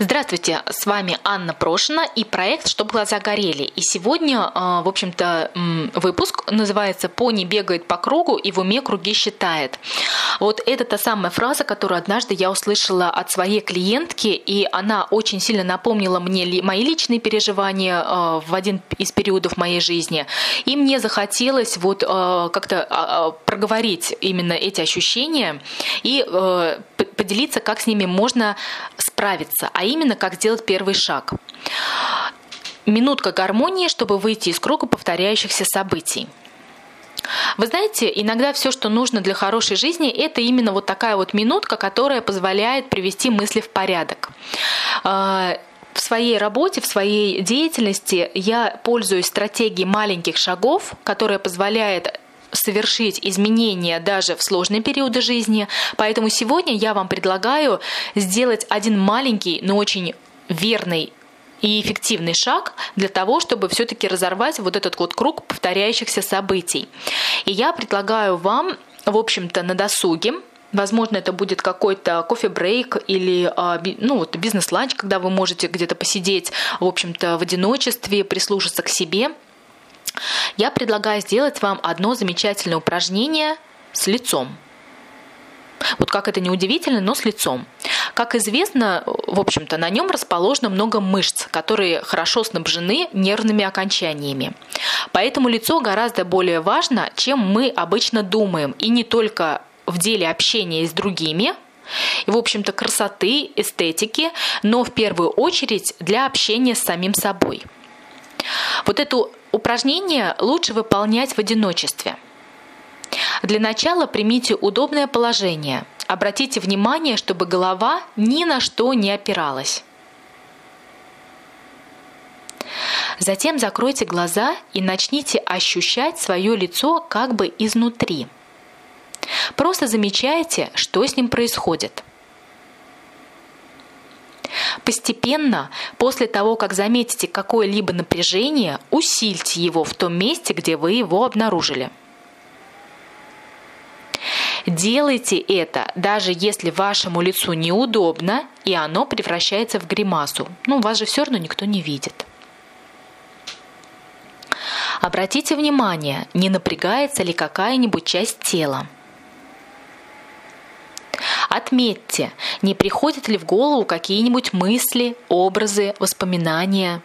Здравствуйте, с вами Анна Прошина и проект «Чтоб глаза горели». И сегодня, а, в общем-то, выпуск называется «Пони бегает по кругу и в уме круги считает». Вот это та самая фраза, которую однажды я услышала от своей клиентки, и она очень сильно напомнила мне мои личные переживания а, в один из периодов моей жизни. И мне захотелось вот а, как-то проговорить именно эти ощущения и поделиться, как с ними можно справиться, а именно как сделать первый шаг. Минутка гармонии, чтобы выйти из круга повторяющихся событий. Вы знаете, иногда все, что нужно для хорошей жизни, это именно вот такая вот минутка, которая позволяет привести мысли в порядок а, в своей работе, в своей деятельности я пользуюсь стратегией маленьких шагов, которая позволяет совершить изменения даже в сложные периоды жизни. Поэтому сегодня я вам предлагаю сделать один маленький, но очень верный и эффективный шаг для того, чтобы все-таки разорвать вот этот вот круг повторяющихся событий. И я предлагаю вам, в общем-то, на досуге Возможно, это будет какой-то кофе-брейк или а, ну, вот бизнес-ланч, когда вы можете где-то посидеть, в общем-то, в одиночестве, прислушаться к себе – я предлагаю сделать вам одно замечательное упражнение с лицом. Вот как это не удивительно, но с лицом. Как известно, в общем-то, на нем расположено много мышц, которые хорошо снабжены нервными окончаниями. Поэтому лицо гораздо более важно, чем мы обычно думаем. И не только в деле общения с другими, и, в общем-то, красоты, эстетики, но в первую очередь для общения с самим собой. Вот это упражнение лучше выполнять в одиночестве. Для начала примите удобное положение. Обратите внимание, чтобы голова ни на что не опиралась. Затем закройте глаза и начните ощущать свое лицо как бы изнутри. Просто замечайте, что с ним происходит – Постепенно, после того, как заметите какое-либо напряжение, усильте его в том месте, где вы его обнаружили. Делайте это, даже если вашему лицу неудобно, и оно превращается в гримасу. Ну, вас же все равно никто не видит. Обратите внимание, не напрягается ли какая-нибудь часть тела. Отметьте, не приходят ли в голову какие-нибудь мысли, образы, воспоминания.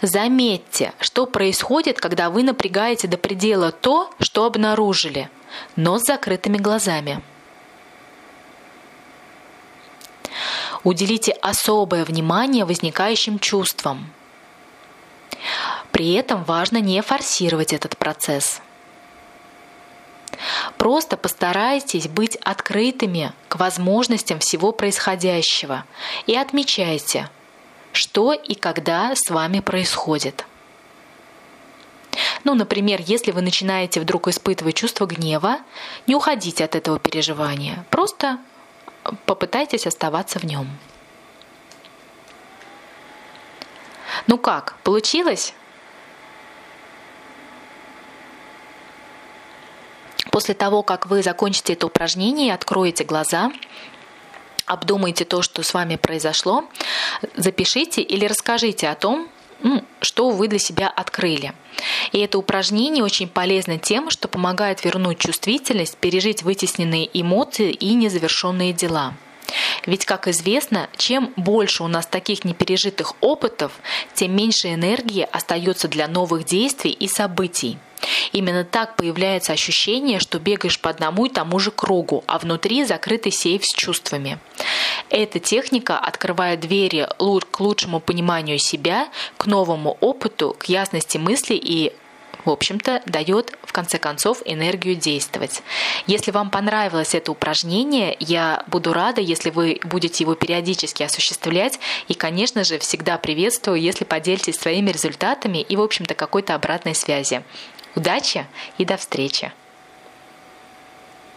Заметьте, что происходит, когда вы напрягаете до предела то, что обнаружили, но с закрытыми глазами. Уделите особое внимание возникающим чувствам. При этом важно не форсировать этот процесс – Просто постарайтесь быть открытыми к возможностям всего происходящего и отмечайте, что и когда с вами происходит. Ну, например, если вы начинаете вдруг испытывать чувство гнева, не уходите от этого переживания, просто попытайтесь оставаться в нем. Ну как, получилось? После того, как вы закончите это упражнение, откроете глаза, обдумайте то, что с вами произошло, запишите или расскажите о том, ну, что вы для себя открыли. И это упражнение очень полезно тем, что помогает вернуть чувствительность, пережить вытесненные эмоции и незавершенные дела. Ведь, как известно, чем больше у нас таких непережитых опытов, тем меньше энергии остается для новых действий и событий. Именно так появляется ощущение, что бегаешь по одному и тому же кругу, а внутри закрытый сейф с чувствами. Эта техника открывает двери к лучшему пониманию себя, к новому опыту, к ясности мысли и в общем-то, дает в конце концов энергию действовать. Если вам понравилось это упражнение, я буду рада, если вы будете его периодически осуществлять. И, конечно же, всегда приветствую, если поделитесь своими результатами и, в общем-то, какой-то обратной связи. Удачи и до встречи!